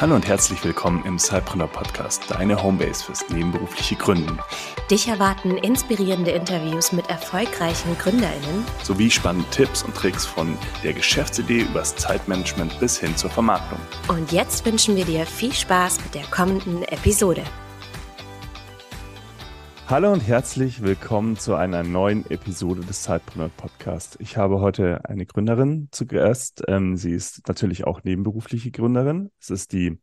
Hallo und herzlich willkommen im Cypreneur Podcast, deine Homebase fürs nebenberufliche Gründen. Dich erwarten inspirierende Interviews mit erfolgreichen GründerInnen sowie spannende Tipps und Tricks von der Geschäftsidee übers Zeitmanagement bis hin zur Vermarktung. Und jetzt wünschen wir dir viel Spaß mit der kommenden Episode. Hallo und herzlich willkommen zu einer neuen Episode des Zeitpreneur Podcast. Ich habe heute eine Gründerin zu Gast. Ähm, sie ist natürlich auch nebenberufliche Gründerin. Es ist die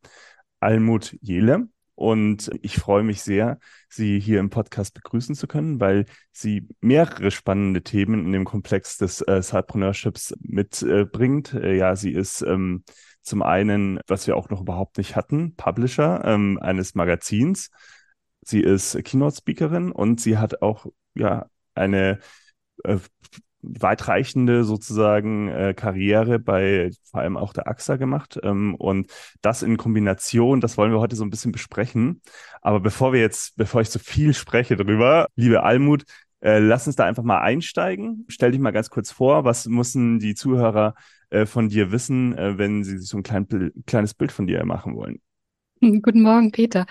Almut Jele. Und ich freue mich sehr, Sie hier im Podcast begrüßen zu können, weil sie mehrere spannende Themen in dem Komplex des äh, Cypreneurships mitbringt. Äh, ja, sie ist ähm, zum einen, was wir auch noch überhaupt nicht hatten, Publisher ähm, eines Magazins Sie ist Keynote-Speakerin und sie hat auch ja eine äh, weitreichende sozusagen äh, Karriere bei vor allem auch der AXA gemacht. Ähm, und das in Kombination, das wollen wir heute so ein bisschen besprechen. Aber bevor wir jetzt, bevor ich zu viel spreche darüber, liebe Almut, äh, lass uns da einfach mal einsteigen. Stell dich mal ganz kurz vor, was müssen die Zuhörer äh, von dir wissen, äh, wenn sie sich so ein klein, kleines Bild von dir machen wollen? Guten Morgen, Peter.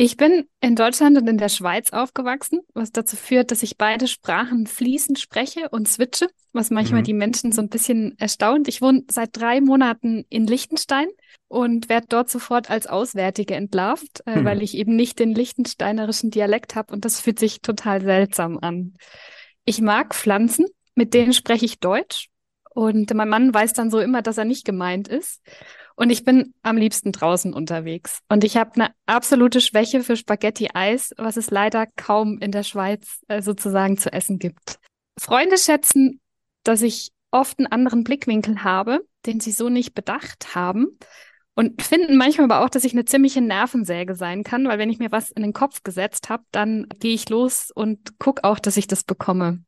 Ich bin in Deutschland und in der Schweiz aufgewachsen, was dazu führt, dass ich beide Sprachen fließend spreche und switche, was manchmal mhm. die Menschen so ein bisschen erstaunt. Ich wohne seit drei Monaten in Liechtenstein und werde dort sofort als Auswärtige entlarvt, äh, mhm. weil ich eben nicht den liechtensteinerischen Dialekt habe und das fühlt sich total seltsam an. Ich mag Pflanzen, mit denen spreche ich Deutsch und mein Mann weiß dann so immer, dass er nicht gemeint ist. Und ich bin am liebsten draußen unterwegs. Und ich habe eine absolute Schwäche für Spaghetti-Eis, was es leider kaum in der Schweiz äh, sozusagen zu essen gibt. Freunde schätzen, dass ich oft einen anderen Blickwinkel habe, den sie so nicht bedacht haben. Und finden manchmal aber auch, dass ich eine ziemliche Nervensäge sein kann, weil wenn ich mir was in den Kopf gesetzt habe, dann gehe ich los und gucke auch, dass ich das bekomme.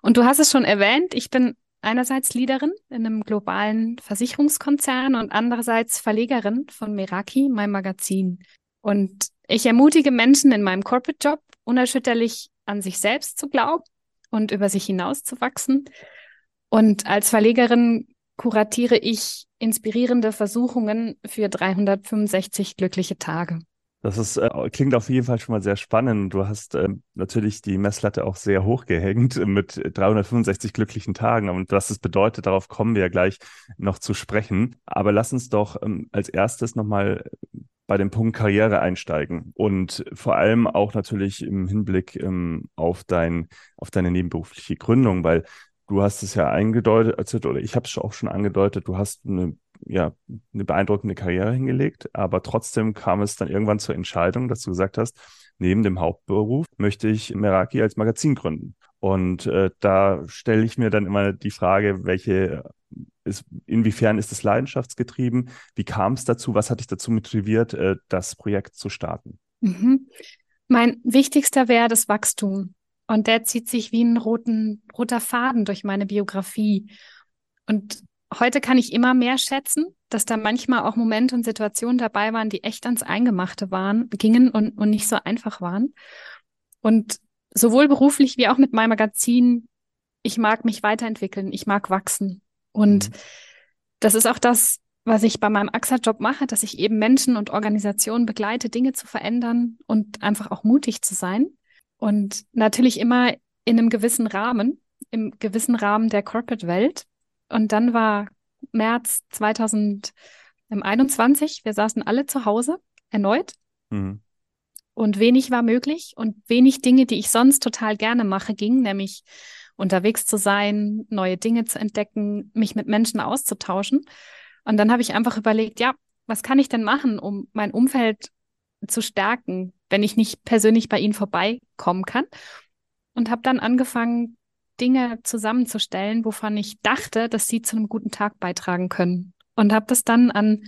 Und du hast es schon erwähnt, ich bin einerseits Leaderin in einem globalen Versicherungskonzern und andererseits Verlegerin von Meraki, mein Magazin. Und ich ermutige Menschen in meinem Corporate Job unerschütterlich an sich selbst zu glauben und über sich hinaus zu wachsen. Und als Verlegerin kuratiere ich inspirierende Versuchungen für 365 glückliche Tage. Das ist, äh, klingt auf jeden Fall schon mal sehr spannend. Du hast äh, natürlich die Messlatte auch sehr hoch gehängt mit 365 glücklichen Tagen. Und was das bedeutet, darauf kommen wir ja gleich noch zu sprechen. Aber lass uns doch ähm, als erstes nochmal bei dem Punkt Karriere einsteigen und vor allem auch natürlich im Hinblick ähm, auf dein, auf deine nebenberufliche Gründung, weil du hast es ja eingedeutet, oder ich habe es auch schon angedeutet, du hast eine ja, eine beeindruckende Karriere hingelegt, aber trotzdem kam es dann irgendwann zur Entscheidung, dass du gesagt hast, neben dem Hauptberuf möchte ich Meraki als Magazin gründen. Und äh, da stelle ich mir dann immer die Frage, welche ist, inwiefern ist es leidenschaftsgetrieben? Wie kam es dazu? Was hat dich dazu motiviert, äh, das Projekt zu starten? Mhm. Mein wichtigster wäre das Wachstum. Und der zieht sich wie ein roten, roter Faden durch meine Biografie. Und heute kann ich immer mehr schätzen, dass da manchmal auch Momente und Situationen dabei waren, die echt ans Eingemachte waren, gingen und, und nicht so einfach waren. Und sowohl beruflich wie auch mit meinem Magazin, ich mag mich weiterentwickeln, ich mag wachsen. Und mhm. das ist auch das, was ich bei meinem AXA-Job mache, dass ich eben Menschen und Organisationen begleite, Dinge zu verändern und einfach auch mutig zu sein. Und natürlich immer in einem gewissen Rahmen, im gewissen Rahmen der Corporate-Welt. Und dann war März 2021, wir saßen alle zu Hause, erneut. Mhm. Und wenig war möglich und wenig Dinge, die ich sonst total gerne mache, gingen, nämlich unterwegs zu sein, neue Dinge zu entdecken, mich mit Menschen auszutauschen. Und dann habe ich einfach überlegt, ja, was kann ich denn machen, um mein Umfeld zu stärken, wenn ich nicht persönlich bei ihnen vorbeikommen kann? Und habe dann angefangen, Dinge zusammenzustellen, wovon ich dachte, dass sie zu einem guten Tag beitragen können. Und habe das dann an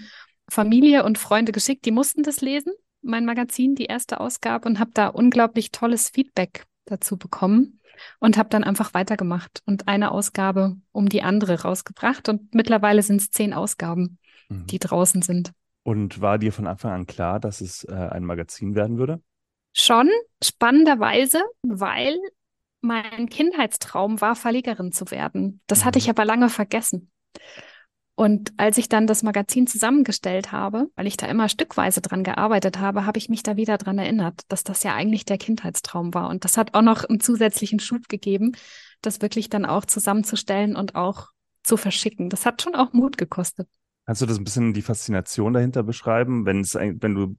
Familie und Freunde geschickt. Die mussten das lesen, mein Magazin, die erste Ausgabe, und habe da unglaublich tolles Feedback dazu bekommen und habe dann einfach weitergemacht und eine Ausgabe um die andere rausgebracht. Und mittlerweile sind es zehn Ausgaben, mhm. die draußen sind. Und war dir von Anfang an klar, dass es äh, ein Magazin werden würde? Schon, spannenderweise, weil mein Kindheitstraum war, Verlegerin zu werden. Das hatte ich mhm. aber lange vergessen. Und als ich dann das Magazin zusammengestellt habe, weil ich da immer stückweise dran gearbeitet habe, habe ich mich da wieder dran erinnert, dass das ja eigentlich der Kindheitstraum war. Und das hat auch noch einen zusätzlichen Schub gegeben, das wirklich dann auch zusammenzustellen und auch zu verschicken. Das hat schon auch Mut gekostet. Kannst du das ein bisschen die Faszination dahinter beschreiben, wenn es, wenn du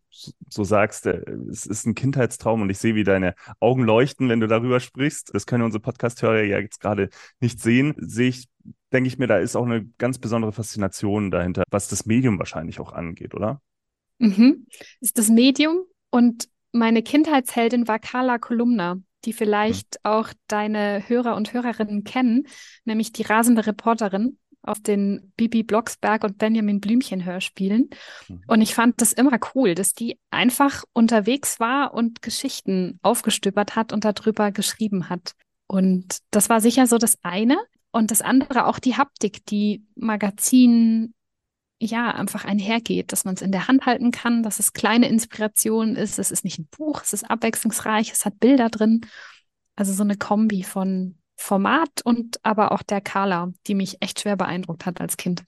so sagst, äh, es ist ein Kindheitstraum und ich sehe, wie deine Augen leuchten, wenn du darüber sprichst. Das können unsere Podcast-Hörer ja jetzt gerade nicht sehen. Sehe ich, denke ich mir, da ist auch eine ganz besondere Faszination dahinter, was das Medium wahrscheinlich auch angeht, oder? Mhm. Ist das Medium und meine Kindheitsheldin war Carla Kolumna, die vielleicht mhm. auch deine Hörer und Hörerinnen kennen, nämlich die rasende Reporterin auf den Bibi Blocksberg und Benjamin Blümchen Hörspielen. Mhm. Und ich fand das immer cool, dass die einfach unterwegs war und Geschichten aufgestöbert hat und darüber geschrieben hat. Und das war sicher so das eine. Und das andere auch die Haptik, die Magazin ja einfach einhergeht, dass man es in der Hand halten kann, dass es kleine Inspiration ist. Es ist nicht ein Buch, es ist abwechslungsreich, es hat Bilder drin. Also so eine Kombi von Format und aber auch der Carla, die mich echt schwer beeindruckt hat als Kind.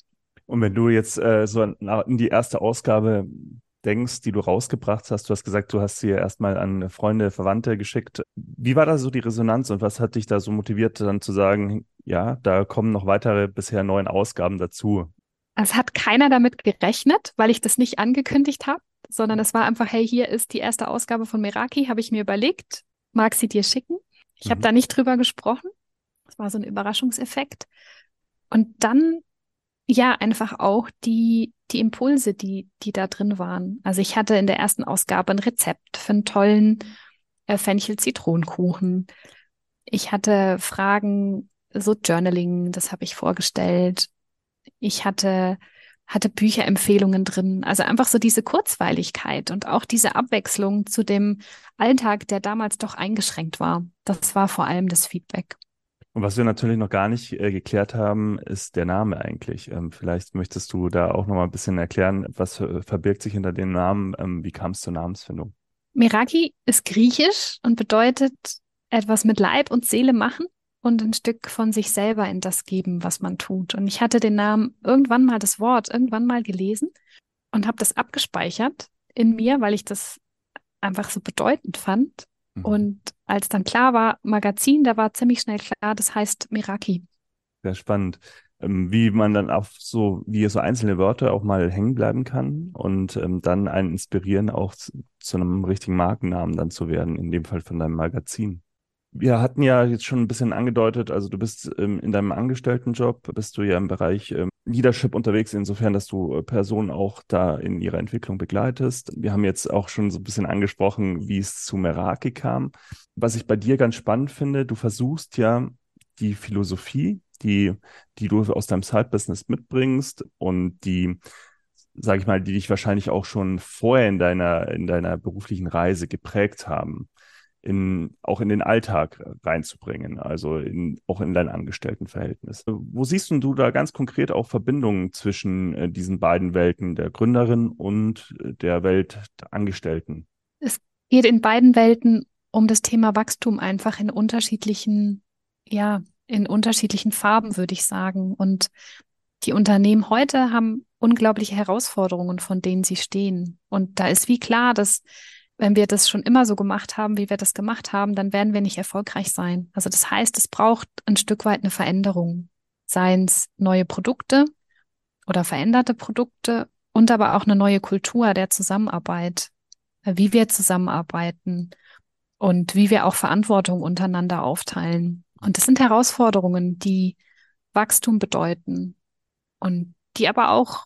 Und wenn du jetzt äh, so in die erste Ausgabe denkst, die du rausgebracht hast, du hast gesagt, du hast sie erstmal an Freunde, Verwandte geschickt. Wie war da so die Resonanz und was hat dich da so motiviert, dann zu sagen, ja, da kommen noch weitere bisher neun Ausgaben dazu? Es hat keiner damit gerechnet, weil ich das nicht angekündigt habe, sondern es war einfach, hey, hier ist die erste Ausgabe von Meraki, habe ich mir überlegt, mag sie dir schicken. Ich mhm. habe da nicht drüber gesprochen. Das war so ein Überraschungseffekt. Und dann ja einfach auch die, die Impulse, die, die da drin waren. Also ich hatte in der ersten Ausgabe ein Rezept für einen tollen äh, Fenchel-Zitronenkuchen. Ich hatte Fragen, so Journaling, das habe ich vorgestellt. Ich hatte, hatte Bücherempfehlungen drin. Also einfach so diese Kurzweiligkeit und auch diese Abwechslung zu dem Alltag, der damals doch eingeschränkt war. Das war vor allem das Feedback. Und was wir natürlich noch gar nicht äh, geklärt haben, ist der Name eigentlich. Ähm, vielleicht möchtest du da auch noch mal ein bisschen erklären, was äh, verbirgt sich hinter dem Namen? Ähm, wie kam es zur Namensfindung? Meraki ist griechisch und bedeutet etwas mit Leib und Seele machen und ein Stück von sich selber in das geben, was man tut. Und ich hatte den Namen irgendwann mal das Wort irgendwann mal gelesen und habe das abgespeichert in mir, weil ich das einfach so bedeutend fand Mhm. Und als dann klar war, Magazin, da war ziemlich schnell klar, das heißt Miraki. Sehr spannend. Ähm, wie man dann auf so, wie so einzelne Wörter auch mal hängen bleiben kann und ähm, dann einen inspirieren, auch zu, zu einem richtigen Markennamen dann zu werden, in dem Fall von deinem Magazin. Wir hatten ja jetzt schon ein bisschen angedeutet, also du bist ähm, in deinem Angestelltenjob, bist du ja im Bereich ähm, Leadership unterwegs, insofern, dass du äh, Personen auch da in ihrer Entwicklung begleitest. Wir haben jetzt auch schon so ein bisschen angesprochen, wie es zu Meraki kam. Was ich bei dir ganz spannend finde, du versuchst ja die Philosophie, die, die du aus deinem Side-Business mitbringst und die, sage ich mal, die dich wahrscheinlich auch schon vorher in deiner, in deiner beruflichen Reise geprägt haben in, auch in den Alltag reinzubringen, also in, auch in dein Angestelltenverhältnis. Wo siehst du da ganz konkret auch Verbindungen zwischen äh, diesen beiden Welten, der Gründerin und äh, der Welt der Angestellten? Es geht in beiden Welten um das Thema Wachstum einfach in unterschiedlichen, ja, in unterschiedlichen Farben, würde ich sagen. Und die Unternehmen heute haben unglaubliche Herausforderungen, von denen sie stehen. Und da ist wie klar, dass wenn wir das schon immer so gemacht haben, wie wir das gemacht haben, dann werden wir nicht erfolgreich sein. Also das heißt, es braucht ein Stück weit eine Veränderung. Seien es neue Produkte oder veränderte Produkte und aber auch eine neue Kultur der Zusammenarbeit, wie wir zusammenarbeiten und wie wir auch Verantwortung untereinander aufteilen. Und das sind Herausforderungen, die Wachstum bedeuten und die aber auch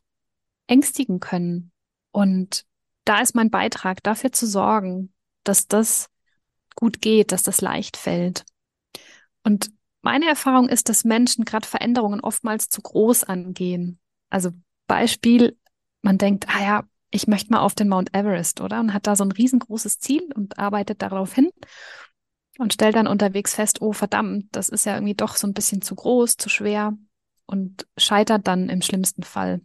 ängstigen können. Und da ist mein Beitrag, dafür zu sorgen, dass das gut geht, dass das leicht fällt. Und meine Erfahrung ist, dass Menschen gerade Veränderungen oftmals zu groß angehen. Also Beispiel, man denkt, ah ja, ich möchte mal auf den Mount Everest, oder? Und hat da so ein riesengroßes Ziel und arbeitet darauf hin und stellt dann unterwegs fest, oh verdammt, das ist ja irgendwie doch so ein bisschen zu groß, zu schwer und scheitert dann im schlimmsten Fall.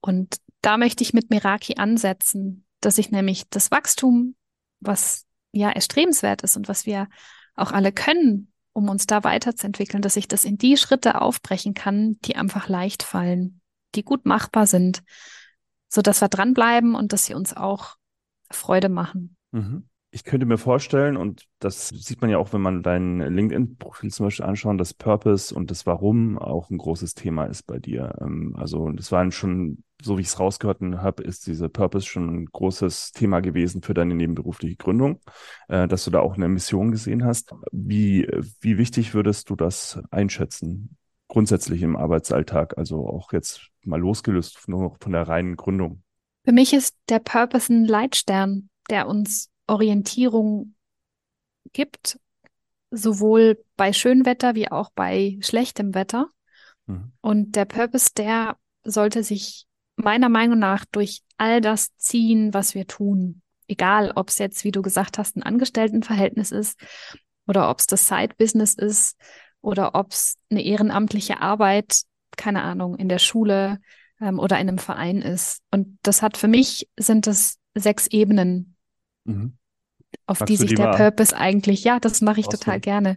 Und da möchte ich mit Meraki ansetzen, dass ich nämlich das Wachstum, was ja erstrebenswert ist und was wir auch alle können, um uns da weiterzuentwickeln, dass ich das in die Schritte aufbrechen kann, die einfach leicht fallen. die gut machbar sind, so dass wir dranbleiben und dass sie uns auch Freude machen. Mhm. Ich könnte mir vorstellen, und das sieht man ja auch, wenn man dein LinkedIn-Profil zum Beispiel anschaut, dass Purpose und das Warum auch ein großes Thema ist bei dir. Ähm, also das war schon, so wie ich es rausgehört habe, ist diese Purpose schon ein großes Thema gewesen für deine nebenberufliche Gründung, äh, dass du da auch eine Mission gesehen hast. Wie, wie wichtig würdest du das einschätzen? Grundsätzlich im Arbeitsalltag, also auch jetzt mal losgelöst nur von der reinen Gründung. Für mich ist der Purpose ein Leitstern, der uns Orientierung gibt, sowohl bei Schönwetter wie auch bei schlechtem Wetter. Mhm. Und der Purpose, der sollte sich meiner Meinung nach durch all das ziehen, was wir tun. Egal, ob es jetzt, wie du gesagt hast, ein Angestelltenverhältnis ist oder ob es das Side-Business ist oder ob es eine ehrenamtliche Arbeit, keine Ahnung, in der Schule ähm, oder in einem Verein ist. Und das hat für mich sind es sechs Ebenen, Mhm. Auf Magst die sich der Purpose eigentlich, ja, das mache ich total gerne.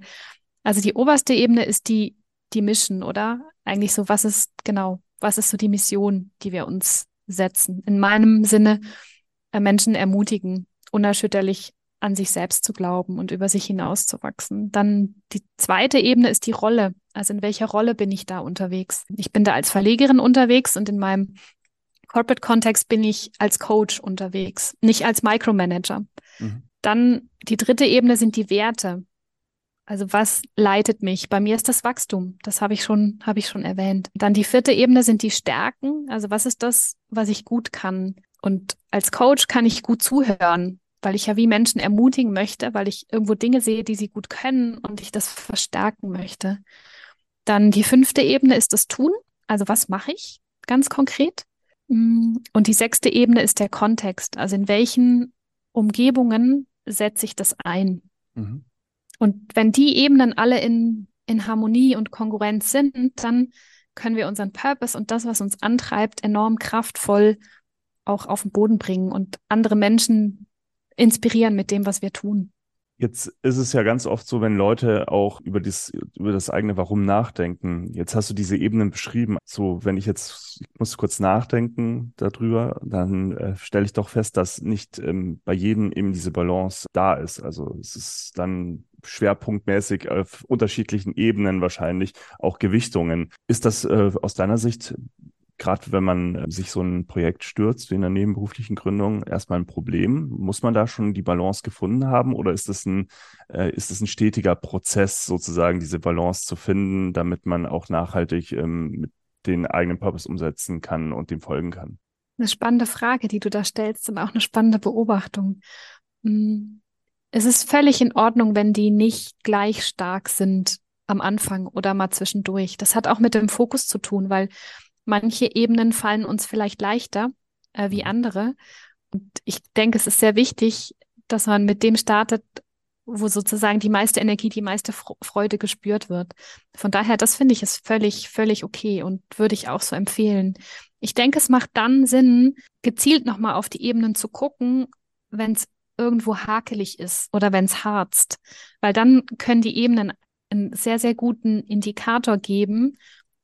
Also die oberste Ebene ist die, die Mission, oder? Eigentlich so, was ist, genau, was ist so die Mission, die wir uns setzen? In meinem Sinne, äh, Menschen ermutigen, unerschütterlich an sich selbst zu glauben und über sich hinauszuwachsen. Dann die zweite Ebene ist die Rolle. Also in welcher Rolle bin ich da unterwegs? Ich bin da als Verlegerin unterwegs und in meinem Corporate-Kontext bin ich als Coach unterwegs, nicht als Micromanager. Mhm. Dann die dritte Ebene sind die Werte. Also was leitet mich? Bei mir ist das Wachstum. Das habe ich schon, habe ich schon erwähnt. Dann die vierte Ebene sind die Stärken. Also was ist das, was ich gut kann? Und als Coach kann ich gut zuhören, weil ich ja wie Menschen ermutigen möchte, weil ich irgendwo Dinge sehe, die sie gut können und ich das verstärken möchte. Dann die fünfte Ebene ist das Tun. Also was mache ich ganz konkret? Und die sechste Ebene ist der Kontext. Also in welchen Umgebungen setze ich das ein? Mhm. Und wenn die Ebenen alle in, in Harmonie und Konkurrenz sind, dann können wir unseren Purpose und das, was uns antreibt, enorm kraftvoll auch auf den Boden bringen und andere Menschen inspirieren mit dem, was wir tun. Jetzt ist es ja ganz oft so, wenn Leute auch über das, über das eigene Warum nachdenken. Jetzt hast du diese Ebenen beschrieben. So, wenn ich jetzt, ich muss kurz nachdenken darüber, dann äh, stelle ich doch fest, dass nicht ähm, bei jedem eben diese Balance da ist. Also es ist dann schwerpunktmäßig auf unterschiedlichen Ebenen wahrscheinlich auch Gewichtungen. Ist das äh, aus deiner Sicht gerade wenn man äh, sich so ein Projekt stürzt wie in der nebenberuflichen Gründung, erstmal ein Problem? Muss man da schon die Balance gefunden haben oder ist es ein, äh, ist es ein stetiger Prozess, sozusagen diese Balance zu finden, damit man auch nachhaltig ähm, mit den eigenen Purpose umsetzen kann und dem folgen kann? Eine spannende Frage, die du da stellst und auch eine spannende Beobachtung. Hm. Es ist völlig in Ordnung, wenn die nicht gleich stark sind am Anfang oder mal zwischendurch. Das hat auch mit dem Fokus zu tun, weil Manche Ebenen fallen uns vielleicht leichter äh, wie mhm. andere. Und ich denke, es ist sehr wichtig, dass man mit dem startet, wo sozusagen die meiste Energie, die meiste Freude gespürt wird. Von daher, das finde ich ist völlig, völlig okay und würde ich auch so empfehlen. Ich denke, es macht dann Sinn, gezielt nochmal auf die Ebenen zu gucken, wenn es irgendwo hakelig ist oder wenn es harzt, weil dann können die Ebenen einen sehr, sehr guten Indikator geben,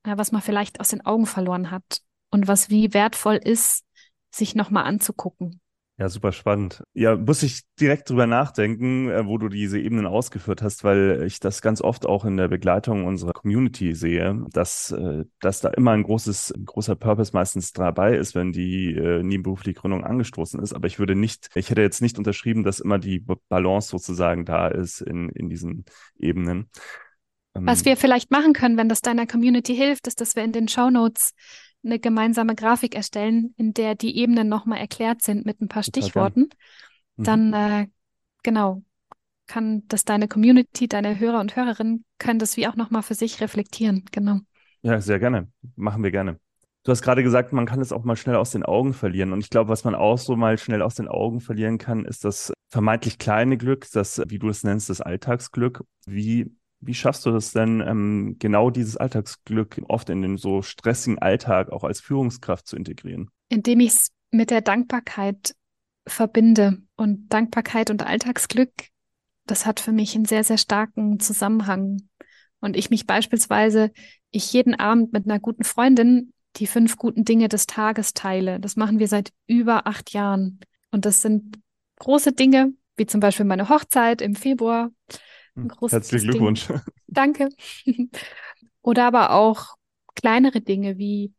was man vielleicht aus den Augen verloren hat und was wie wertvoll ist, sich nochmal anzugucken. Ja, super spannend. Ja, muss ich direkt drüber nachdenken, äh, wo du diese Ebenen ausgeführt hast, weil ich das ganz oft auch in der Begleitung unserer Community sehe, dass, äh, dass da immer ein großes, ein großer Purpose meistens dabei ist, wenn die äh, nebenberufliche Gründung angestoßen ist. Aber ich würde nicht, ich hätte jetzt nicht unterschrieben, dass immer die Balance sozusagen da ist in, in diesen Ebenen. Was ähm, wir vielleicht machen können, wenn das deiner Community hilft, ist, dass wir in den Show Notes eine gemeinsame Grafik erstellen, in der die Ebenen nochmal erklärt sind mit ein paar Stichworten. Mhm. Dann, äh, genau, kann das deine Community, deine Hörer und Hörerinnen, können das wie auch nochmal für sich reflektieren. Genau. Ja, sehr gerne. Machen wir gerne. Du hast gerade gesagt, man kann es auch mal schnell aus den Augen verlieren. Und ich glaube, was man auch so mal schnell aus den Augen verlieren kann, ist das vermeintlich kleine Glück, das, wie du es nennst, das Alltagsglück. Wie wie schaffst du das denn, ähm, genau dieses Alltagsglück oft in den so stressigen Alltag auch als Führungskraft zu integrieren? Indem ich es mit der Dankbarkeit verbinde. Und Dankbarkeit und Alltagsglück, das hat für mich einen sehr, sehr starken Zusammenhang. Und ich mich beispielsweise, ich jeden Abend mit einer guten Freundin die fünf guten Dinge des Tages teile. Das machen wir seit über acht Jahren. Und das sind große Dinge, wie zum Beispiel meine Hochzeit im Februar. Herzlichen Glückwunsch. Ding. Danke. Oder aber auch kleinere Dinge wie,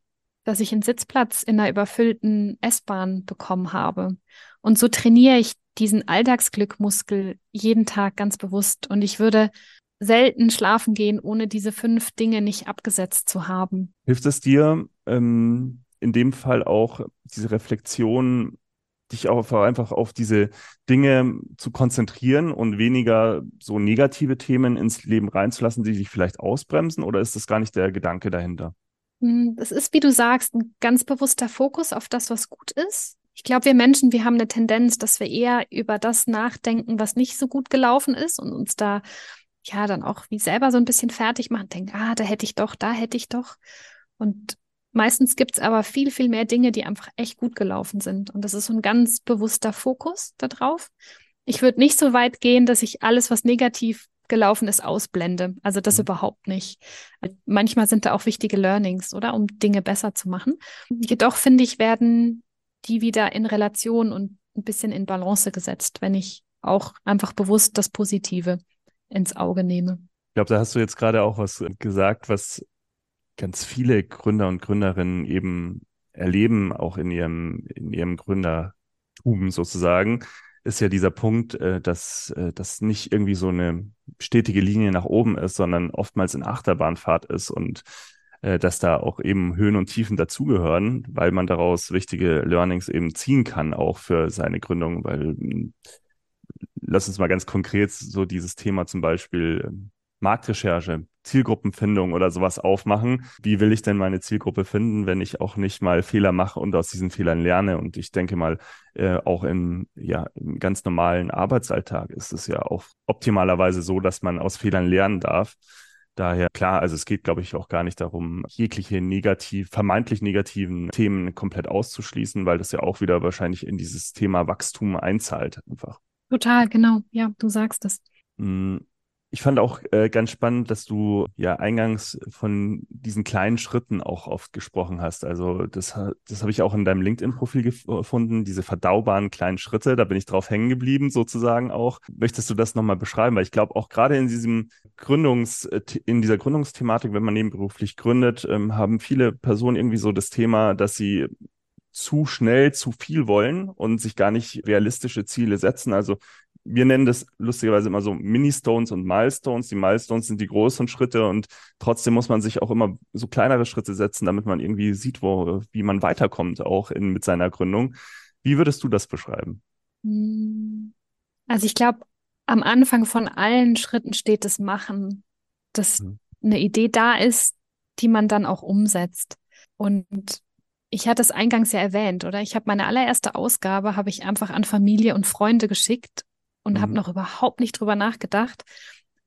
dass ich einen Sitzplatz in einer überfüllten S-Bahn bekommen habe. Und so trainiere ich diesen Alltagsglückmuskel jeden Tag ganz bewusst. Und ich würde selten schlafen gehen, ohne diese fünf Dinge nicht abgesetzt zu haben. Hilft es dir ähm, in dem Fall auch, diese Reflexion dich auch einfach auf diese Dinge zu konzentrieren und weniger so negative Themen ins Leben reinzulassen, die dich vielleicht ausbremsen? Oder ist das gar nicht der Gedanke dahinter? Hm, das ist, wie du sagst, ein ganz bewusster Fokus auf das, was gut ist. Ich glaube, wir Menschen, wir haben eine Tendenz, dass wir eher über das nachdenken, was nicht so gut gelaufen ist und uns da ja dann auch wie selber so ein bisschen fertig machen, denken, ah, da hätte ich doch, da hätte ich doch. Und Meistens gibt es aber viel, viel mehr Dinge, die einfach echt gut gelaufen sind. Und das ist so ein ganz bewusster Fokus darauf. Ich würde nicht so weit gehen, dass ich alles, was negativ gelaufen ist, ausblende. Also das mhm. überhaupt nicht. Manchmal sind da auch wichtige Learnings, oder? Um Dinge besser zu machen. Jedoch finde ich, werden die wieder in Relation und ein bisschen in Balance gesetzt, wenn ich auch einfach bewusst das Positive ins Auge nehme. Ich glaube, da hast du jetzt gerade auch was gesagt, was ganz viele Gründer und Gründerinnen eben erleben, auch in ihrem, in ihrem Gründertum sozusagen, ist ja dieser Punkt, äh, dass äh, das nicht irgendwie so eine stetige Linie nach oben ist, sondern oftmals in Achterbahnfahrt ist und äh, dass da auch eben Höhen und Tiefen dazugehören, weil man daraus wichtige Learnings eben ziehen kann, auch für seine Gründung, weil lass uns mal ganz konkret so dieses Thema zum Beispiel Marktrecherche, Zielgruppenfindung oder sowas aufmachen. Wie will ich denn meine Zielgruppe finden, wenn ich auch nicht mal Fehler mache und aus diesen Fehlern lerne? Und ich denke mal, äh, auch im, ja, im ganz normalen Arbeitsalltag ist es ja auch optimalerweise so, dass man aus Fehlern lernen darf. Daher klar, also es geht, glaube ich, auch gar nicht darum, jegliche negativ, vermeintlich negativen Themen komplett auszuschließen, weil das ja auch wieder wahrscheinlich in dieses Thema Wachstum einzahlt einfach. Total, genau. Ja, du sagst es. Hm, ich fand auch äh, ganz spannend, dass du ja eingangs von diesen kleinen Schritten auch oft gesprochen hast. Also das, das habe ich auch in deinem LinkedIn-Profil gefunden, diese verdaubaren kleinen Schritte. Da bin ich drauf hängen geblieben, sozusagen auch. Möchtest du das nochmal beschreiben? Weil ich glaube, auch gerade in diesem Gründungs, äh, in dieser Gründungsthematik, wenn man nebenberuflich gründet, ähm, haben viele Personen irgendwie so das Thema, dass sie zu schnell zu viel wollen und sich gar nicht realistische Ziele setzen. Also wir nennen das lustigerweise immer so Mini-Stones und Milestones. Die Milestones sind die großen Schritte und trotzdem muss man sich auch immer so kleinere Schritte setzen, damit man irgendwie sieht, wo, wie man weiterkommt, auch in, mit seiner Gründung. Wie würdest du das beschreiben? Hm. Also ich glaube, am Anfang von allen Schritten steht das Machen, dass mhm. eine Idee da ist, die man dann auch umsetzt. Und ich hatte es eingangs ja erwähnt, oder? Ich habe meine allererste Ausgabe, habe ich einfach an Familie und Freunde geschickt und mhm. habe noch überhaupt nicht drüber nachgedacht,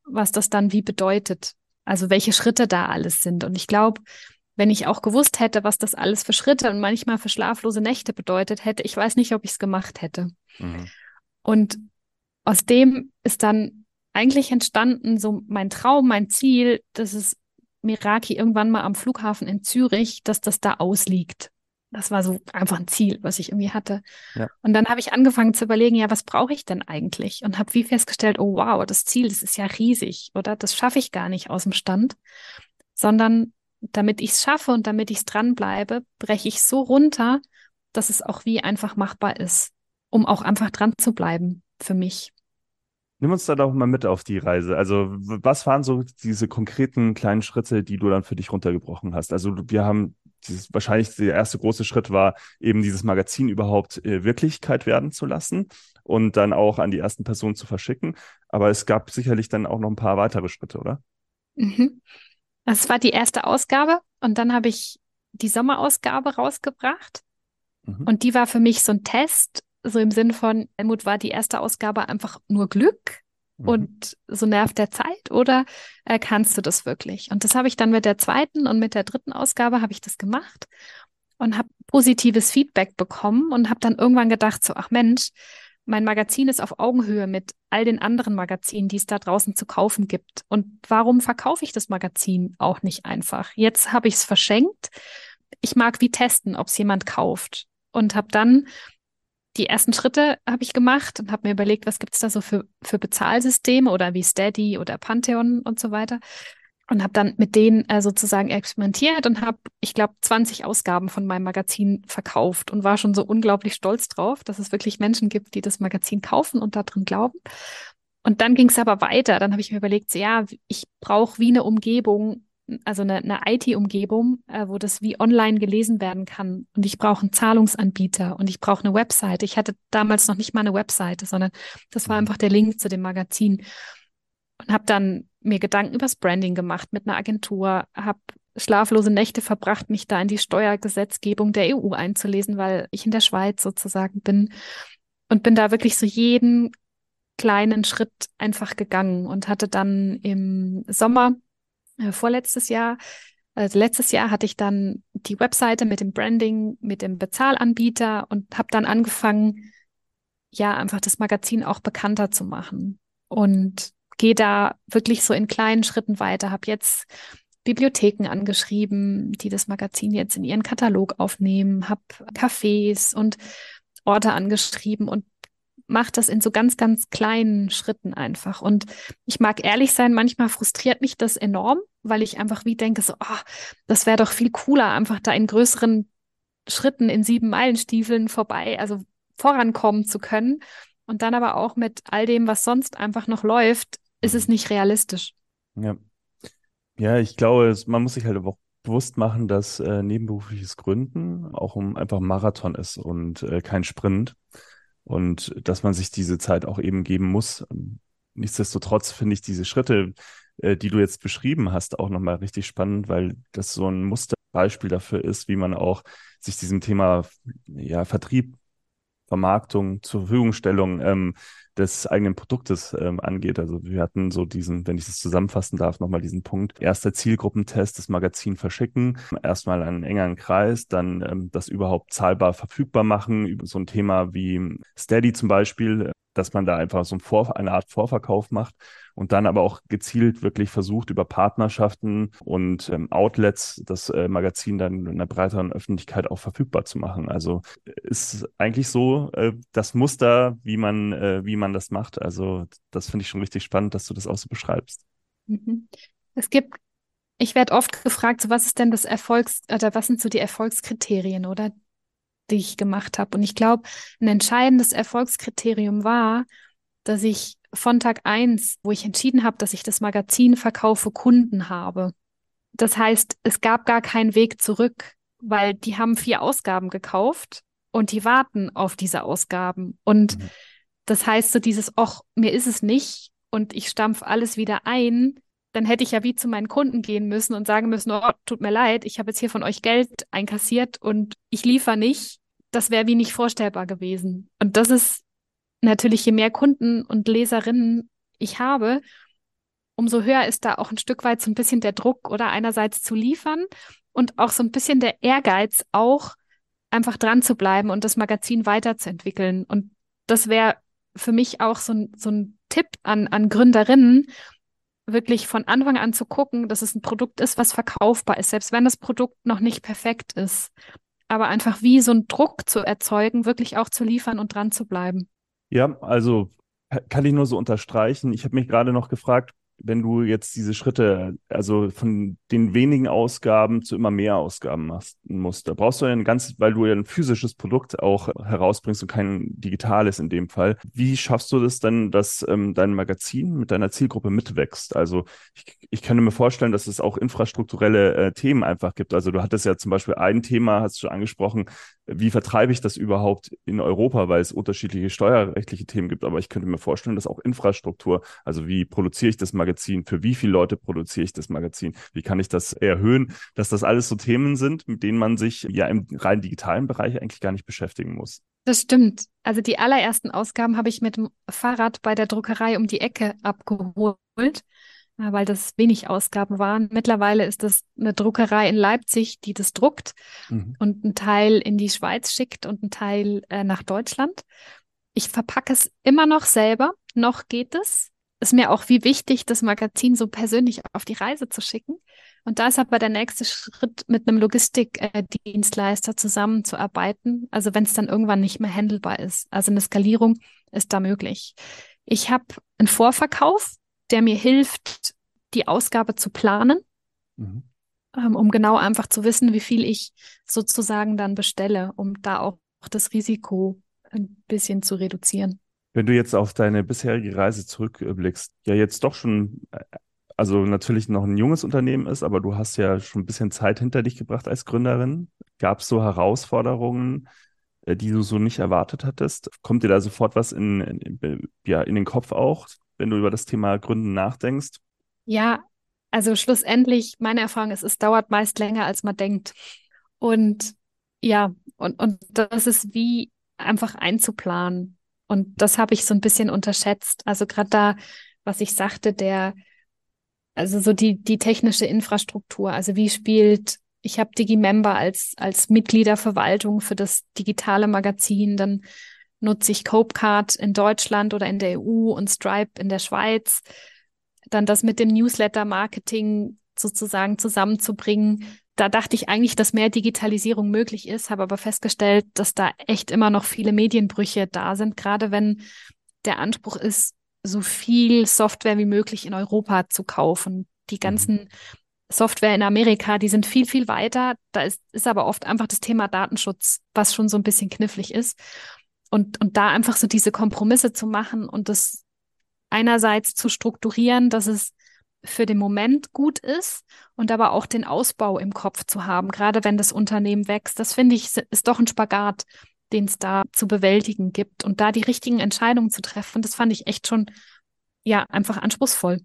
was das dann wie bedeutet. Also welche Schritte da alles sind. Und ich glaube, wenn ich auch gewusst hätte, was das alles für Schritte und manchmal für schlaflose Nächte bedeutet hätte, ich weiß nicht, ob ich es gemacht hätte. Mhm. Und aus dem ist dann eigentlich entstanden, so mein Traum, mein Ziel, dass es Miraki irgendwann mal am Flughafen in Zürich, dass das da ausliegt. Das war so einfach ein Ziel, was ich irgendwie hatte. Ja. Und dann habe ich angefangen zu überlegen, ja, was brauche ich denn eigentlich? Und habe wie festgestellt, oh wow, das Ziel, das ist ja riesig, oder? Das schaffe ich gar nicht aus dem Stand, sondern damit ich es schaffe und damit ich es dranbleibe, breche ich so runter, dass es auch wie einfach machbar ist, um auch einfach dran zu bleiben für mich. Nimm uns da doch mal mit auf die Reise. Also, was waren so diese konkreten kleinen Schritte, die du dann für dich runtergebrochen hast? Also, wir haben dieses, wahrscheinlich der erste große Schritt war, eben dieses Magazin überhaupt äh, Wirklichkeit werden zu lassen und dann auch an die ersten Personen zu verschicken. Aber es gab sicherlich dann auch noch ein paar weitere Schritte, oder? Mhm. Das war die erste Ausgabe und dann habe ich die Sommerausgabe rausgebracht. Mhm. Und die war für mich so ein Test, so im Sinn von, Helmut, war die erste Ausgabe einfach nur Glück? Mhm. und so nervt der Zeit oder äh, kannst du das wirklich? Und das habe ich dann mit der zweiten und mit der dritten Ausgabe habe ich das gemacht und habe positives Feedback bekommen und habe dann irgendwann gedacht so, ach Mensch, mein Magazin ist auf Augenhöhe mit all den anderen Magazinen, die es da draußen zu kaufen gibt. Und warum verkaufe ich das Magazin auch nicht einfach? Jetzt habe ich es verschenkt. ich mag wie testen, ob es jemand kauft. Und habe dann die ersten Schritte habe ich gemacht und habe mir überlegt, was gibt es da so für, für Bezahlsysteme oder wie Steady oder Pantheon und so weiter. Und habe dann mit denen äh, sozusagen experimentiert und habe, ich glaube, 20 Ausgaben von meinem Magazin verkauft und war schon so unglaublich stolz drauf, dass es wirklich Menschen gibt, die das Magazin kaufen und darin glauben. Und dann ging es aber weiter. Dann habe ich mir überlegt, so, ja, ich brauche wie eine Umgebung, also eine, eine IT-Umgebung, äh, wo das wie online gelesen werden kann. Und ich brauche einen Zahlungsanbieter und ich brauche eine Website. Ich hatte damals noch nicht mal eine Webseite, sondern das war mhm. einfach der Link zu dem Magazin. Und habe dann mir Gedanken übers Branding gemacht mit einer Agentur, habe schlaflose Nächte verbracht, mich da in die Steuergesetzgebung der EU einzulesen, weil ich in der Schweiz sozusagen bin und bin da wirklich so jeden kleinen Schritt einfach gegangen und hatte dann im Sommer äh, vorletztes Jahr, also letztes Jahr hatte ich dann die Webseite mit dem Branding, mit dem Bezahlanbieter und habe dann angefangen, ja, einfach das Magazin auch bekannter zu machen und gehe da wirklich so in kleinen Schritten weiter, habe jetzt Bibliotheken angeschrieben, die das Magazin jetzt in ihren Katalog aufnehmen, habe Cafés und Orte angeschrieben und macht das in so ganz, ganz kleinen Schritten einfach. Und ich mag ehrlich sein, manchmal frustriert mich das enorm, weil ich einfach wie denke, so, oh, das wäre doch viel cooler, einfach da in größeren Schritten in sieben Meilenstiefeln vorbei, also vorankommen zu können. Und dann aber auch mit all dem, was sonst einfach noch läuft, ist es mhm. nicht realistisch. Ja. Ja, ich glaube, man muss sich halt auch bewusst machen, dass äh, nebenberufliches Gründen auch um einfach ein Marathon ist und äh, kein Sprint und dass man sich diese Zeit auch eben geben muss. Nichtsdestotrotz finde ich diese Schritte, äh, die du jetzt beschrieben hast, auch nochmal richtig spannend, weil das so ein Musterbeispiel dafür ist, wie man auch sich diesem Thema ja, Vertrieb, Vermarktung, zur Verfügungstellung ähm, des eigenen Produktes ähm, angeht. Also wir hatten so diesen, wenn ich das zusammenfassen darf, nochmal diesen Punkt. Erster Zielgruppentest, das Magazin verschicken, erstmal einen engeren Kreis, dann ähm, das überhaupt zahlbar verfügbar machen, über so ein Thema wie Steady zum Beispiel, dass man da einfach so ein Vor eine Art Vorverkauf macht und dann aber auch gezielt wirklich versucht, über Partnerschaften und ähm, Outlets das äh, Magazin dann in einer breiteren Öffentlichkeit auch verfügbar zu machen. Also ist eigentlich so äh, das Muster, wie man, äh, wie man das macht. Also das finde ich schon richtig spannend, dass du das auch so beschreibst. Mhm. Es gibt ich werde oft gefragt, so was ist denn das Erfolgs- oder was sind so die Erfolgskriterien, oder? die ich gemacht habe. Und ich glaube, ein entscheidendes Erfolgskriterium war, dass ich von Tag eins, wo ich entschieden habe, dass ich das Magazin verkaufe, Kunden habe. Das heißt, es gab gar keinen Weg zurück, weil die haben vier Ausgaben gekauft und die warten auf diese Ausgaben. Und mhm. das heißt so dieses, ach, mir ist es nicht und ich stampf alles wieder ein, dann hätte ich ja wie zu meinen Kunden gehen müssen und sagen müssen, oh, tut mir leid, ich habe jetzt hier von euch Geld einkassiert und ich liefere nicht. Das wäre wie nicht vorstellbar gewesen. Und das ist natürlich, je mehr Kunden und Leserinnen ich habe, umso höher ist da auch ein Stück weit so ein bisschen der Druck oder einerseits zu liefern und auch so ein bisschen der Ehrgeiz, auch einfach dran zu bleiben und das Magazin weiterzuentwickeln. Und das wäre für mich auch so ein, so ein Tipp an, an Gründerinnen, wirklich von Anfang an zu gucken, dass es ein Produkt ist, was verkaufbar ist, selbst wenn das Produkt noch nicht perfekt ist. Aber einfach wie so einen Druck zu erzeugen, wirklich auch zu liefern und dran zu bleiben. Ja, also kann ich nur so unterstreichen. Ich habe mich gerade noch gefragt, wenn du jetzt diese Schritte, also von den wenigen Ausgaben zu immer mehr Ausgaben machst, musst, da brauchst du ja ein ganz, weil du ja ein physisches Produkt auch herausbringst und kein digitales in dem Fall. Wie schaffst du das denn, dass ähm, dein Magazin mit deiner Zielgruppe mitwächst? Also ich, ich kann mir vorstellen, dass es auch infrastrukturelle äh, Themen einfach gibt. Also du hattest ja zum Beispiel ein Thema, hast du schon angesprochen, wie vertreibe ich das überhaupt in Europa, weil es unterschiedliche steuerrechtliche Themen gibt. Aber ich könnte mir vorstellen, dass auch Infrastruktur, also wie produziere ich das Magazin, für wie viele Leute produziere ich das Magazin, wie kann ich das erhöhen, dass das alles so Themen sind, mit denen man sich ja im rein digitalen Bereich eigentlich gar nicht beschäftigen muss. Das stimmt. Also die allerersten Ausgaben habe ich mit dem Fahrrad bei der Druckerei um die Ecke abgeholt weil das wenig Ausgaben waren. Mittlerweile ist das eine Druckerei in Leipzig, die das druckt mhm. und einen Teil in die Schweiz schickt und einen Teil äh, nach Deutschland. Ich verpacke es immer noch selber, noch geht es. Ist mir auch wie wichtig, das Magazin so persönlich auf die Reise zu schicken. Und da ist aber der nächste Schritt, mit einem Logistikdienstleister zusammenzuarbeiten. Also wenn es dann irgendwann nicht mehr handelbar ist. Also eine Skalierung ist da möglich. Ich habe einen Vorverkauf, der mir hilft, die Ausgabe zu planen, mhm. ähm, um genau einfach zu wissen, wie viel ich sozusagen dann bestelle, um da auch das Risiko ein bisschen zu reduzieren. Wenn du jetzt auf deine bisherige Reise zurückblickst, ja jetzt doch schon, äh, also natürlich noch ein junges Unternehmen ist, aber du hast ja schon ein bisschen Zeit hinter dich gebracht als Gründerin. Gab es so Herausforderungen, äh, die du so nicht erwartet hattest? Kommt dir da sofort was in, in, ja, in den Kopf auch, wenn du über das Thema Gründen nachdenkst? Ja, also schlussendlich, meine Erfahrung ist, es dauert meist länger, als man denkt. Und ja, und, und das ist wie einfach einzuplanen. Und das habe ich so ein bisschen unterschätzt. Also gerade da, was ich sagte, der, also so die, die technische Infrastruktur. Also wie spielt, ich habe Digimember als, als Mitgliederverwaltung für das digitale Magazin, dann nutze ich Copecard in Deutschland oder in der EU und Stripe in der Schweiz. Dann das mit dem Newsletter-Marketing sozusagen zusammenzubringen, da dachte ich eigentlich, dass mehr Digitalisierung möglich ist, habe aber festgestellt, dass da echt immer noch viele Medienbrüche da sind, gerade wenn der Anspruch ist, so viel Software wie möglich in Europa zu kaufen. Die mhm. ganzen Software in Amerika, die sind viel, viel weiter. Da ist, ist aber oft einfach das Thema Datenschutz, was schon so ein bisschen knifflig ist. Und, und da einfach so diese Kompromisse zu machen und das einerseits zu strukturieren, dass es für den Moment gut ist und aber auch den Ausbau im Kopf zu haben, gerade wenn das Unternehmen wächst. Das finde ich, ist doch ein Spagat, den es da zu bewältigen gibt. Und da die richtigen Entscheidungen zu treffen, das fand ich echt schon, ja, einfach anspruchsvoll.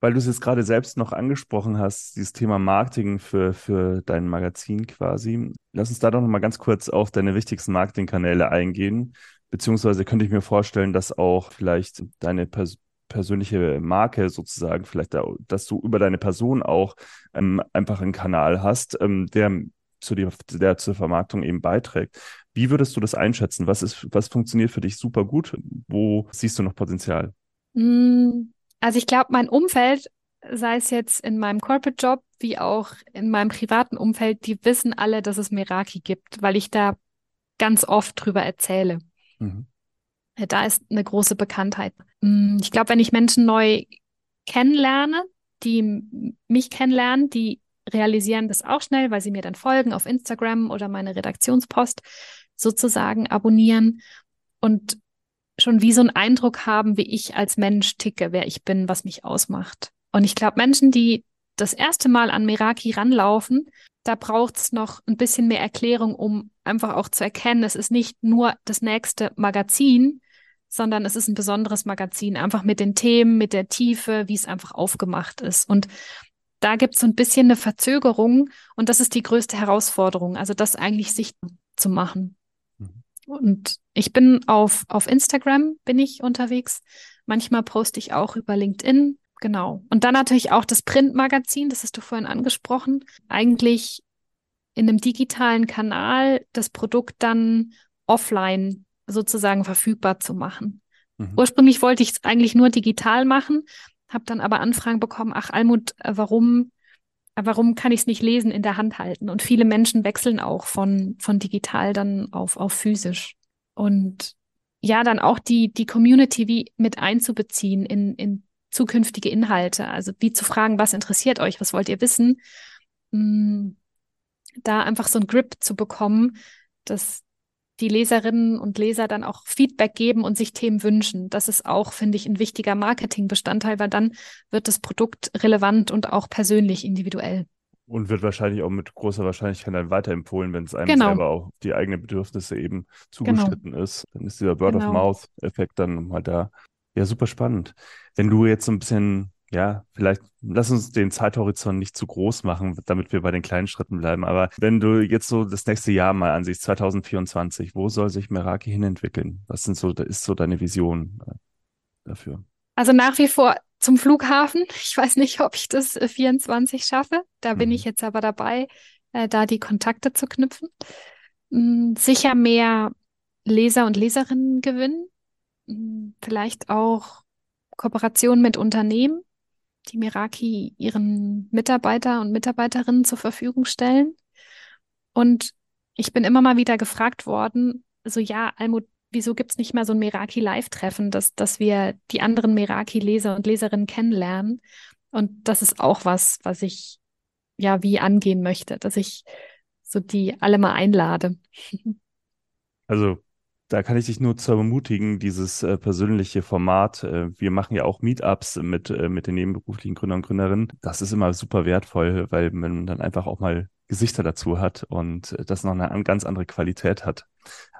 Weil du es jetzt gerade selbst noch angesprochen hast, dieses Thema Marketing für, für dein Magazin quasi. Lass uns da doch nochmal ganz kurz auf deine wichtigsten Marketingkanäle eingehen. Beziehungsweise könnte ich mir vorstellen, dass auch vielleicht deine Pers persönliche Marke sozusagen, vielleicht, da, dass du über deine Person auch ähm, einfach einen Kanal hast, ähm, der zu die, der zur Vermarktung eben beiträgt. Wie würdest du das einschätzen? Was ist, was funktioniert für dich super gut? Wo siehst du noch Potenzial? Mm, also ich glaube, mein Umfeld, sei es jetzt in meinem Corporate Job wie auch in meinem privaten Umfeld, die wissen alle, dass es Meraki gibt, weil ich da ganz oft drüber erzähle. Mhm. Da ist eine große Bekanntheit. Mm, ich glaube, wenn ich Menschen neu kennenlerne, die mich kennenlernen, die realisieren das auch schnell, weil sie mir dann folgen auf Instagram oder meine Redaktionspost sozusagen abonnieren und schon wie so einen Eindruck haben, wie ich als Mensch ticke, wer ich bin, was mich ausmacht. Und ich glaube, Menschen, die das erste Mal an Meraki ranlaufen, da braucht es noch ein bisschen mehr Erklärung, um einfach auch zu erkennen, es ist nicht nur das nächste Magazin, sondern es ist ein besonderes Magazin, einfach mit den Themen, mit der Tiefe, wie es einfach aufgemacht ist. Und da gibt es so ein bisschen eine Verzögerung und das ist die größte Herausforderung, also das eigentlich sichtbar zu machen. Mhm. Und ich bin auf, auf Instagram bin ich unterwegs. Manchmal poste ich auch über LinkedIn. Genau. Und dann natürlich auch das Printmagazin, das hast du vorhin angesprochen. Eigentlich in einem digitalen Kanal das Produkt dann offline sozusagen verfügbar zu machen. Mhm. Ursprünglich wollte ich es eigentlich nur digital machen, habe dann aber Anfragen bekommen, ach Almut, äh, warum, äh, warum kann ich es nicht lesen, in der Hand halten? Und viele Menschen wechseln auch von, von digital dann auf, auf physisch. Und ja, dann auch die, die Community wie mit einzubeziehen in, in zukünftige Inhalte. Also wie zu fragen, was interessiert euch, was wollt ihr wissen? Hm, da einfach so ein Grip zu bekommen, dass die Leserinnen und Leser dann auch Feedback geben und sich Themen wünschen. Das ist auch, finde ich, ein wichtiger Marketingbestandteil, weil dann wird das Produkt relevant und auch persönlich individuell. Und wird wahrscheinlich auch mit großer Wahrscheinlichkeit dann weiterempfohlen, wenn es einem genau. selber auch die eigenen Bedürfnisse eben zugeschnitten genau. ist. Dann ist dieser Word-of-Mouth-Effekt genau. dann mal da. Ja, super spannend. Wenn du jetzt so ein bisschen ja, vielleicht lass uns den Zeithorizont nicht zu groß machen, damit wir bei den kleinen Schritten bleiben. Aber wenn du jetzt so das nächste Jahr mal ansiehst, 2024, wo soll sich Meraki hinentwickeln? Was sind so, ist so deine Vision äh, dafür? Also nach wie vor zum Flughafen. Ich weiß nicht, ob ich das 24 äh, schaffe. Da bin mhm. ich jetzt aber dabei, äh, da die Kontakte zu knüpfen. Hm, sicher mehr Leser und Leserinnen gewinnen. Hm, vielleicht auch Kooperation mit Unternehmen die Meraki ihren Mitarbeiter und Mitarbeiterinnen zur Verfügung stellen. Und ich bin immer mal wieder gefragt worden, so ja, Almut, wieso gibt's nicht mehr so ein Meraki-Live-Treffen, dass, dass wir die anderen Meraki-Leser und Leserinnen kennenlernen? Und das ist auch was, was ich ja wie angehen möchte, dass ich so die alle mal einlade. Also da kann ich dich nur zu ermutigen, dieses äh, persönliche Format. Äh, wir machen ja auch Meetups mit, äh, mit den nebenberuflichen Gründern und Gründerinnen. Das ist immer super wertvoll, weil man dann einfach auch mal Gesichter dazu hat und äh, das noch eine ganz andere Qualität hat.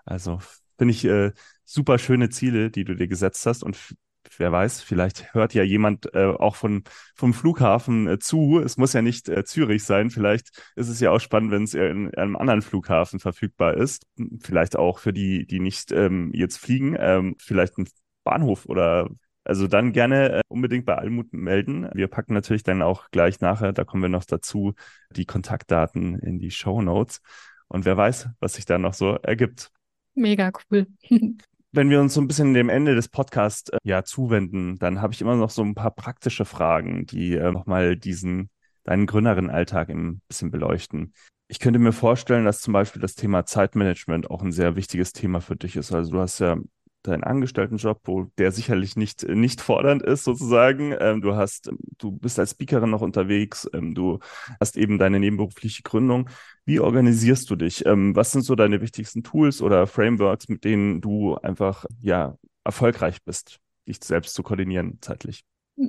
Also finde ich äh, super schöne Ziele, die du dir gesetzt hast und wer weiß, vielleicht hört ja jemand äh, auch von, vom Flughafen äh, zu. Es muss ja nicht äh, Zürich sein. Vielleicht ist es ja auch spannend, wenn es in einem anderen Flughafen verfügbar ist. Vielleicht auch für die, die nicht ähm, jetzt fliegen, ähm, vielleicht ein Bahnhof oder also dann gerne äh, unbedingt bei Almut melden. Wir packen natürlich dann auch gleich nachher, da kommen wir noch dazu, die Kontaktdaten in die Show Notes. Und wer weiß, was sich da noch so ergibt. Mega cool. Wenn wir uns so ein bisschen dem Ende des Podcasts äh, ja zuwenden, dann habe ich immer noch so ein paar praktische Fragen, die äh, nochmal diesen deinen Gründerinnenalltag ein bisschen beleuchten. Ich könnte mir vorstellen, dass zum Beispiel das Thema Zeitmanagement auch ein sehr wichtiges Thema für dich ist. Also du hast ja deinen Angestelltenjob, wo der sicherlich nicht, nicht fordernd ist, sozusagen. Ähm, du hast, du bist als Speakerin noch unterwegs, ähm, du hast eben deine nebenberufliche Gründung. Wie organisierst du dich? Ähm, was sind so deine wichtigsten Tools oder Frameworks, mit denen du einfach, ja, erfolgreich bist, dich selbst zu koordinieren zeitlich?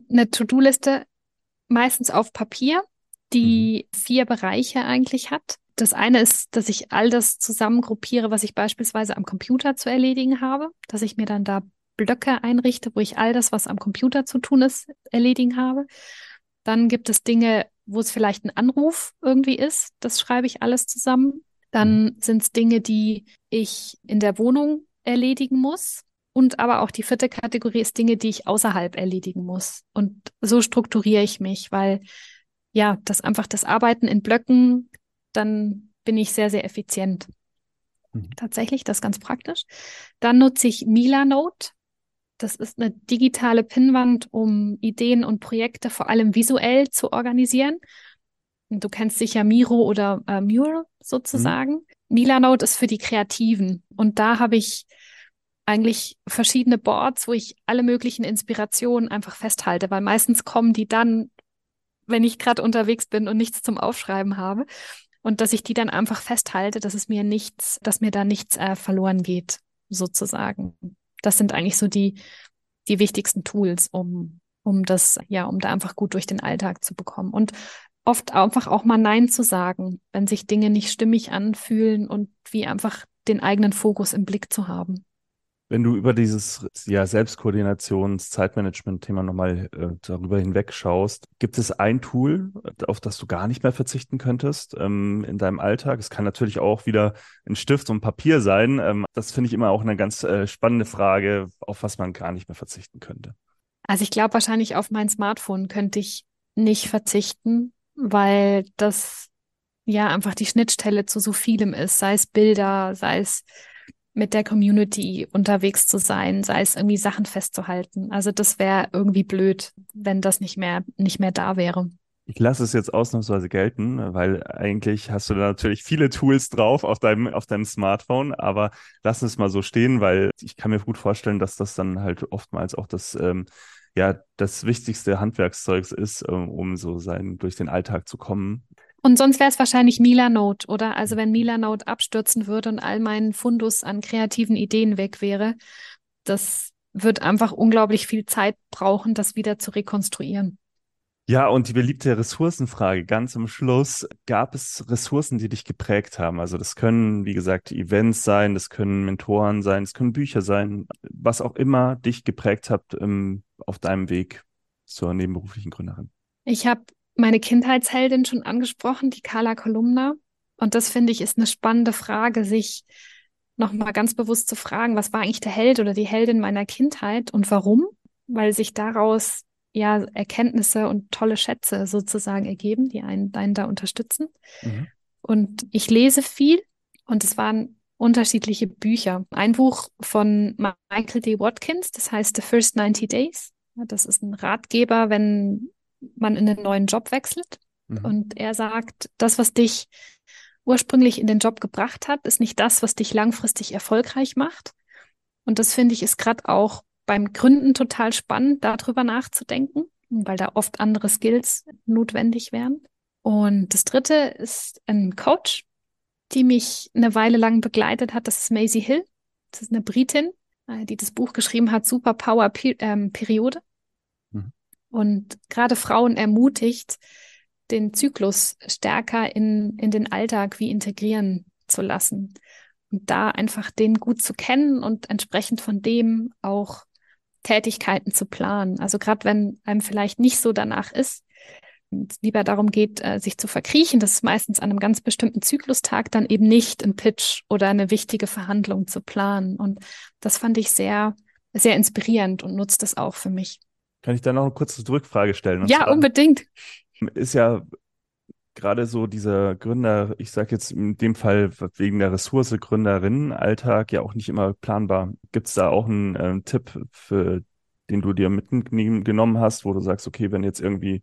Eine To-Do-Liste meistens auf Papier, die mhm. vier Bereiche eigentlich hat. Das eine ist, dass ich all das zusammengruppiere, was ich beispielsweise am Computer zu erledigen habe, dass ich mir dann da Blöcke einrichte, wo ich all das, was am Computer zu tun ist, erledigen habe. Dann gibt es Dinge, wo es vielleicht ein Anruf irgendwie ist. Das schreibe ich alles zusammen. Dann mhm. sind es Dinge, die ich in der Wohnung erledigen muss. Und aber auch die vierte Kategorie ist Dinge, die ich außerhalb erledigen muss. Und so strukturiere ich mich, weil ja, das einfach das Arbeiten in Blöcken dann bin ich sehr, sehr effizient. Mhm. Tatsächlich, das ist ganz praktisch. Dann nutze ich Milanote. Das ist eine digitale Pinnwand, um Ideen und Projekte vor allem visuell zu organisieren. Du kennst sicher Miro oder äh, Mural sozusagen. Mhm. Milanote ist für die Kreativen. Und da habe ich eigentlich verschiedene Boards, wo ich alle möglichen Inspirationen einfach festhalte, weil meistens kommen die dann, wenn ich gerade unterwegs bin und nichts zum Aufschreiben habe und dass ich die dann einfach festhalte, dass es mir nichts, dass mir da nichts äh, verloren geht, sozusagen. Das sind eigentlich so die, die wichtigsten Tools, um, um das, ja, um da einfach gut durch den Alltag zu bekommen. Und oft einfach auch mal Nein zu sagen, wenn sich Dinge nicht stimmig anfühlen und wie einfach den eigenen Fokus im Blick zu haben. Wenn du über dieses ja, Selbstkoordinations-, Zeitmanagement-Thema nochmal äh, darüber hinweg schaust, gibt es ein Tool, auf das du gar nicht mehr verzichten könntest ähm, in deinem Alltag? Es kann natürlich auch wieder ein Stift und Papier sein. Ähm, das finde ich immer auch eine ganz äh, spannende Frage, auf was man gar nicht mehr verzichten könnte. Also ich glaube wahrscheinlich auf mein Smartphone könnte ich nicht verzichten, weil das ja einfach die Schnittstelle zu so vielem ist, sei es Bilder, sei es mit der Community unterwegs zu sein, sei es irgendwie Sachen festzuhalten. Also das wäre irgendwie blöd, wenn das nicht mehr, nicht mehr da wäre. Ich lasse es jetzt ausnahmsweise gelten, weil eigentlich hast du da natürlich viele Tools drauf auf deinem, auf deinem Smartphone, aber lass es mal so stehen, weil ich kann mir gut vorstellen, dass das dann halt oftmals auch das, ähm, ja, das wichtigste Handwerkszeugs ist, ähm, um so sein, durch den Alltag zu kommen. Und sonst wäre es wahrscheinlich Milanote, oder? Also wenn Milanote abstürzen würde und all mein Fundus an kreativen Ideen weg wäre, das wird einfach unglaublich viel Zeit brauchen, das wieder zu rekonstruieren. Ja, und die beliebte Ressourcenfrage ganz am Schluss. Gab es Ressourcen, die dich geprägt haben? Also das können, wie gesagt, Events sein, das können Mentoren sein, das können Bücher sein, was auch immer dich geprägt hat ähm, auf deinem Weg zur nebenberuflichen Gründerin. Ich habe meine Kindheitsheldin schon angesprochen, die Carla Kolumna. Und das finde ich ist eine spannende Frage, sich nochmal ganz bewusst zu fragen, was war eigentlich der Held oder die Heldin meiner Kindheit und warum? Weil sich daraus ja Erkenntnisse und tolle Schätze sozusagen ergeben, die einen, einen da unterstützen. Mhm. Und ich lese viel und es waren unterschiedliche Bücher. Ein Buch von Michael D. Watkins, das heißt The First 90 Days. Das ist ein Ratgeber, wenn man in einen neuen Job wechselt. Mhm. Und er sagt, das, was dich ursprünglich in den Job gebracht hat, ist nicht das, was dich langfristig erfolgreich macht. Und das finde ich ist gerade auch beim Gründen total spannend, darüber nachzudenken, weil da oft andere Skills notwendig wären. Und das dritte ist ein Coach, die mich eine Weile lang begleitet hat. Das ist Maisie Hill. Das ist eine Britin, äh, die das Buch geschrieben hat, Superpower ähm, Periode. Mhm. Und gerade Frauen ermutigt, den Zyklus stärker in, in den Alltag wie integrieren zu lassen. Und da einfach den gut zu kennen und entsprechend von dem auch Tätigkeiten zu planen. Also gerade wenn einem vielleicht nicht so danach ist, lieber darum geht, äh, sich zu verkriechen, das ist meistens an einem ganz bestimmten Zyklustag dann eben nicht ein Pitch oder eine wichtige Verhandlung zu planen. Und das fand ich sehr, sehr inspirierend und nutzt das auch für mich. Kann ich da noch eine kurze Rückfrage stellen? Und ja, unbedingt. Ist ja gerade so dieser Gründer, ich sage jetzt in dem Fall wegen der Ressource Gründerinnenalltag ja auch nicht immer planbar. Gibt es da auch einen äh, Tipp, für, den du dir mitgenommen hast, wo du sagst, okay, wenn jetzt irgendwie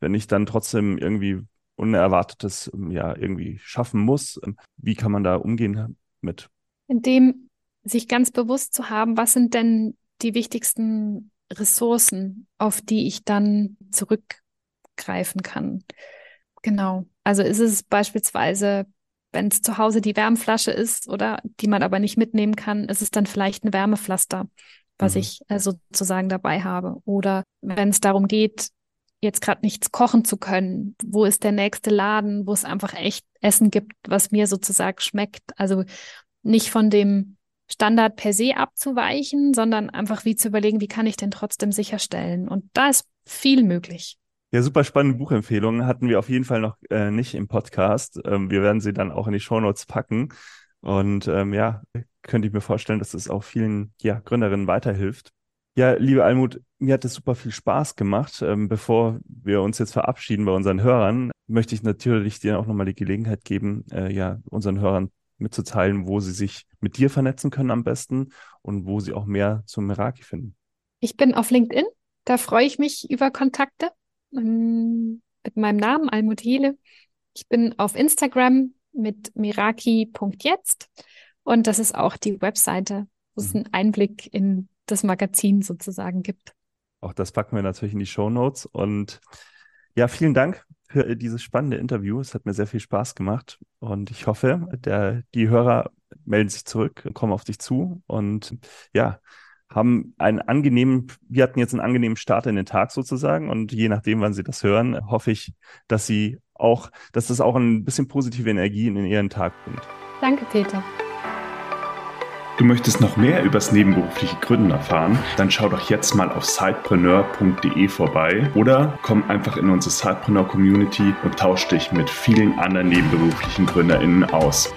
wenn ich dann trotzdem irgendwie Unerwartetes ähm, ja irgendwie schaffen muss, ähm, wie kann man da umgehen mit? Indem sich ganz bewusst zu haben, was sind denn die wichtigsten Ressourcen, auf die ich dann zurückgreifen kann. Genau. Also ist es beispielsweise, wenn es zu Hause die Wärmflasche ist oder die man aber nicht mitnehmen kann, ist es dann vielleicht ein Wärmepflaster, was mhm. ich äh, sozusagen dabei habe. Oder wenn es darum geht, jetzt gerade nichts kochen zu können? Wo ist der nächste Laden, wo es einfach echt Essen gibt, was mir sozusagen schmeckt? Also nicht von dem Standard per se abzuweichen, sondern einfach wie zu überlegen, wie kann ich denn trotzdem sicherstellen? Und da ist viel möglich. Ja, super spannende Buchempfehlungen hatten wir auf jeden Fall noch äh, nicht im Podcast. Ähm, wir werden sie dann auch in die Shownotes packen. Und ähm, ja, könnte ich mir vorstellen, dass es auch vielen ja, Gründerinnen weiterhilft. Ja, liebe Almut, mir hat es super viel Spaß gemacht. Ähm, bevor wir uns jetzt verabschieden bei unseren Hörern, möchte ich natürlich dir auch nochmal die Gelegenheit geben, äh, ja, unseren Hörern mitzuteilen, wo sie sich mit dir vernetzen können am besten und wo sie auch mehr zum Meraki finden. Ich bin auf LinkedIn. Da freue ich mich über Kontakte ähm, mit meinem Namen Almut Hele. Ich bin auf Instagram mit miraki.jetzt und das ist auch die Webseite, wo es mhm. einen Einblick in das Magazin sozusagen gibt. Auch das packen wir natürlich in die Show Notes. Und ja, vielen Dank für dieses spannende Interview. Es hat mir sehr viel Spaß gemacht. Und ich hoffe, der, die Hörer melden sich zurück, kommen auf dich zu und ja, haben einen angenehmen, wir hatten jetzt einen angenehmen Start in den Tag sozusagen. Und je nachdem, wann sie das hören, hoffe ich, dass sie auch, dass das auch ein bisschen positive Energie in ihren Tag bringt. Danke, Peter. Du möchtest noch mehr übers nebenberufliche Gründen erfahren? Dann schau doch jetzt mal auf sidepreneur.de vorbei oder komm einfach in unsere Sidepreneur Community und tausch dich mit vielen anderen nebenberuflichen GründerInnen aus.